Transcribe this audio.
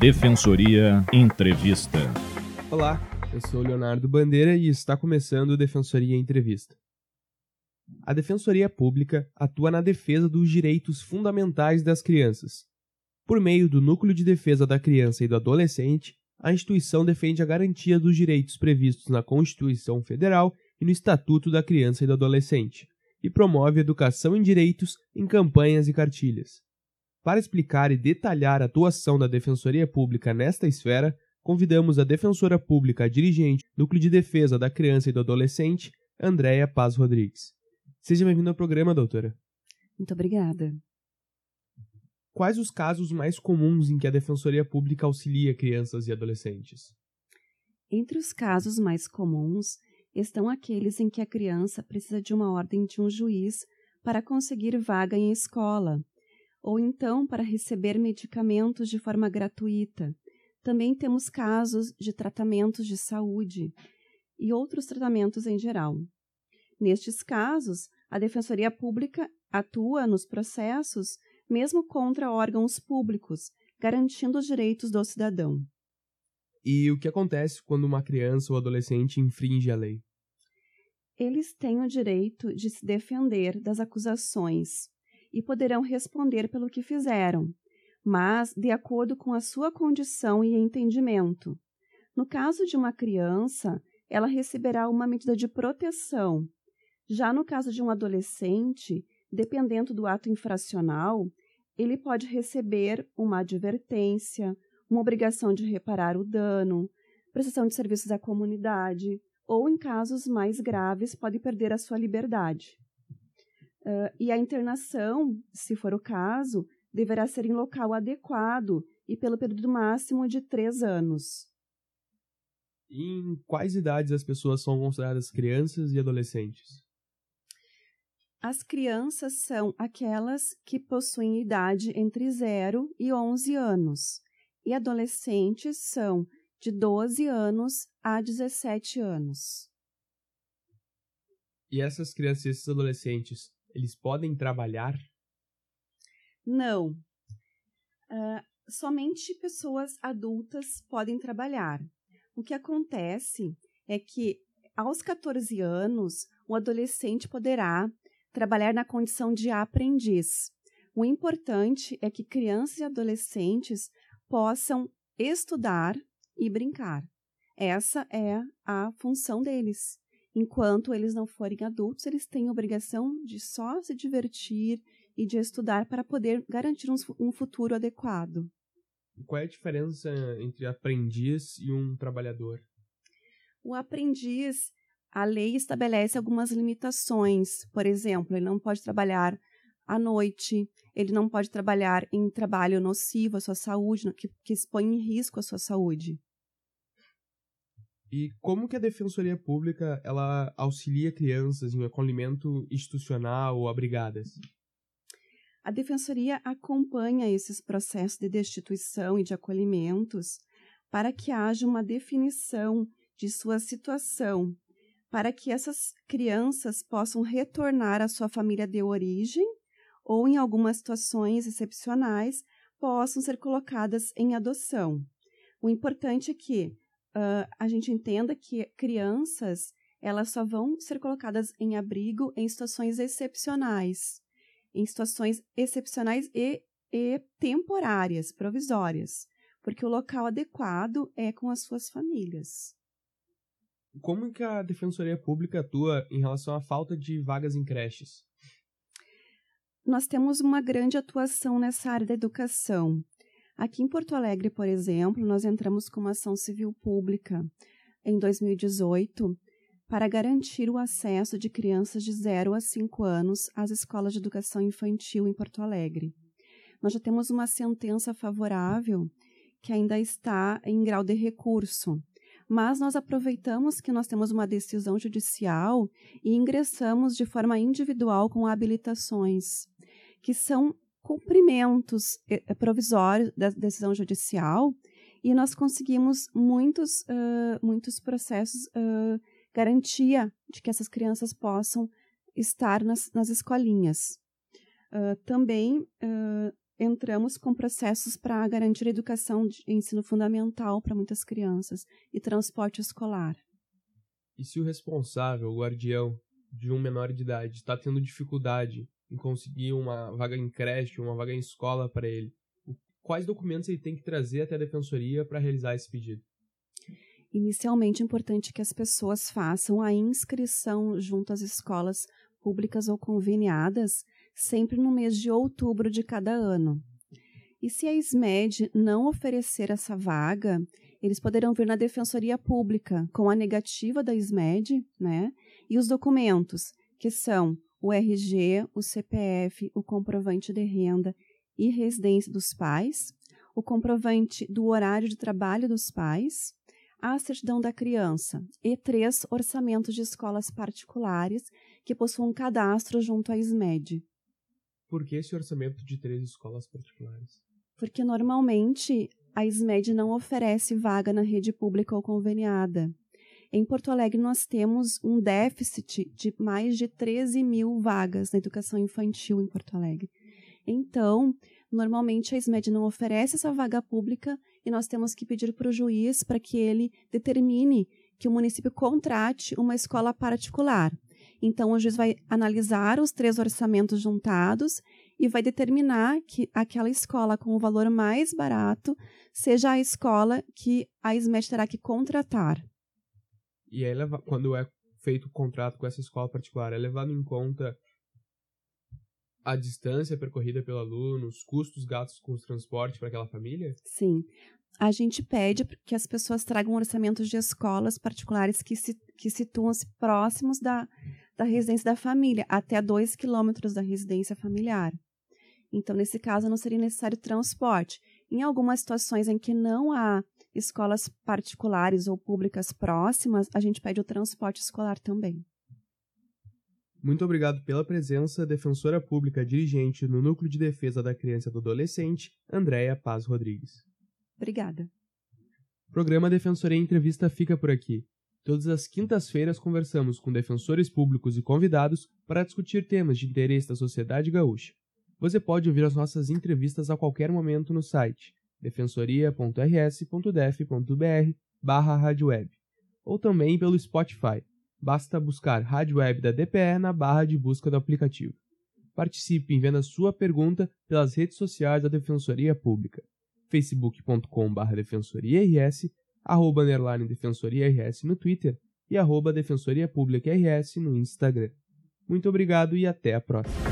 Defensoria Entrevista. Olá, eu sou Leonardo Bandeira e está começando Defensoria Entrevista. A Defensoria Pública atua na defesa dos direitos fundamentais das crianças. Por meio do Núcleo de Defesa da Criança e do Adolescente, a instituição defende a garantia dos direitos previstos na Constituição Federal e no Estatuto da Criança e do Adolescente, e promove educação em direitos em campanhas e cartilhas. Para explicar e detalhar a atuação da Defensoria Pública nesta esfera, convidamos a Defensora Pública dirigente Núcleo de Defesa da Criança e do Adolescente, Andréia Paz Rodrigues. Seja bem-vinda ao programa, doutora. Muito obrigada. Quais os casos mais comuns em que a Defensoria Pública auxilia crianças e adolescentes? Entre os casos mais comuns estão aqueles em que a criança precisa de uma ordem de um juiz para conseguir vaga em escola, ou então para receber medicamentos de forma gratuita. Também temos casos de tratamentos de saúde e outros tratamentos em geral. Nestes casos, a Defensoria Pública atua nos processos mesmo contra órgãos públicos, garantindo os direitos do cidadão. E o que acontece quando uma criança ou adolescente infringe a lei? Eles têm o direito de se defender das acusações e poderão responder pelo que fizeram, mas de acordo com a sua condição e entendimento. No caso de uma criança, ela receberá uma medida de proteção. Já no caso de um adolescente, dependendo do ato infracional, ele pode receber uma advertência, uma obrigação de reparar o dano, prestação de serviços à comunidade, ou, em casos mais graves, pode perder a sua liberdade. Uh, e a internação, se for o caso, deverá ser em local adequado e pelo período máximo de três anos. Em quais idades as pessoas são consideradas crianças e adolescentes? As crianças são aquelas que possuem idade entre 0 e 11 anos, e adolescentes são de 12 anos a 17 anos. E essas crianças e esses adolescentes eles podem trabalhar? Não. Uh, somente pessoas adultas podem trabalhar. O que acontece é que, aos 14 anos, o adolescente poderá trabalhar na condição de aprendiz. O importante é que crianças e adolescentes possam estudar e brincar. Essa é a função deles. Enquanto eles não forem adultos, eles têm a obrigação de só se divertir e de estudar para poder garantir um, futuro adequado. Qual é a diferença entre aprendiz e um trabalhador? O aprendiz, a lei estabelece algumas limitações. Por exemplo, ele não pode trabalhar à noite, ele não pode trabalhar em trabalho nocivo à sua saúde, que, que expõe em risco a sua saúde. E como que a Defensoria Pública ela auxilia crianças em acolhimento institucional ou abrigadas? A Defensoria acompanha esses processos de destituição e de acolhimentos para que haja uma definição de sua situação, para que essas crianças possam retornar à sua família de origem ou, em algumas situações excepcionais, possam ser colocadas em adoção. O importante é que uh, a gente entenda que crianças elas só vão ser colocadas em abrigo em situações excepcionais, em situações excepcionais e, e temporárias, provisórias, porque o local adequado é com as suas famílias. Como que a Defensoria Pública atua em relação à falta de vagas em creches? Nós temos uma grande atuação nessa área da educação. Aqui em Porto Alegre, por exemplo, nós entramos com uma ação civil pública em 2018 para garantir o acesso de crianças de 0 a 5 anos às escolas de educação infantil em Porto Alegre. Nós já temos uma sentença favorável que ainda está em grau de recurso, mas nós aproveitamos que nós temos uma decisão judicial e ingressamos de forma individual com habilitações, que são cumprimentos eh, eh, provisórios da decisão judicial e nós conseguimos muitos, uh, muitos processos uh, garantia de que essas crianças possam estar nas, nas escolinhas. Uh, também entramos com processos para garantir a educação de ensino fundamental para muitas crianças e transporte escolar. E se o responsável, o guardião de um menor de idade, está tendo dificuldade em conseguir uma vaga em creche, uma vaga em escola para ele, quais documentos ele tem que trazer até a defensoria para realizar esse pedido? Inicialmente, é importante que as pessoas façam a inscrição junto às escolas públicas ou conveniadas, sempre no mês de outubro de cada ano. E se a SMED não oferecer essa vaga, eles poderão vir na Defensoria Pública com a negativa da SMED, né? E os documentos, que são o RG, o CPF, o comprovante de renda e residência dos pais, o comprovante do horário de trabalho dos pais, a certidão da criança e três orçamentos de escolas particulares que possuam cadastro junto à SMED. Por que esse orçamento de três escolas particulares? Porque normalmente a SMED não oferece vaga na rede pública ou conveniada. Em Porto Alegre, nós temos um déficit de mais de 13 mil vagas na educação infantil em Porto Alegre. Então, normalmente a SMED não oferece essa vaga pública e nós temos que pedir para o juiz para que ele determine que o município contrate uma escola particular. Então, o juiz vai analisar os três orçamentos juntados e vai determinar que aquela escola com o valor mais barato seja a escola que a SMED terá que contratar. E é quando é feito o contrato com essa escola particular, é levado em conta a distância percorrida pelo aluno, os custos gastos com os transportes para aquela família? Sim. A gente pede que as pessoas tragam orçamentos de escolas particulares que, se, que situam-se próximos da, da residência da família, até 2 quilômetros da residência familiar. Então, nesse caso, não seria necessário transporte. Em algumas situações em que não há escolas particulares ou públicas próximas, a gente pede o transporte escolar também. Muito obrigado pela presença, defensora pública dirigente no Núcleo de Defesa da Criança e do Adolescente, Andréia Paz Rodrigues. Obrigada. O programa Defensoria Entrevista fica por aqui. Todas as quintas-feiras conversamos com defensores públicos e convidados para discutir temas de interesse da sociedade gaúcha. Você pode ouvir as nossas entrevistas a qualquer momento no site defensoria.rs.def.br barra ou também pelo Spotify basta buscar Rádio Web da DPE na barra de busca do aplicativo. Participe enviando a sua pergunta pelas redes sociais da Defensoria Pública, facebook.com.br defensoriars, arroba underline defensoriars no Twitter e arroba defensoria pública rs no Instagram. Muito obrigado e até a próxima.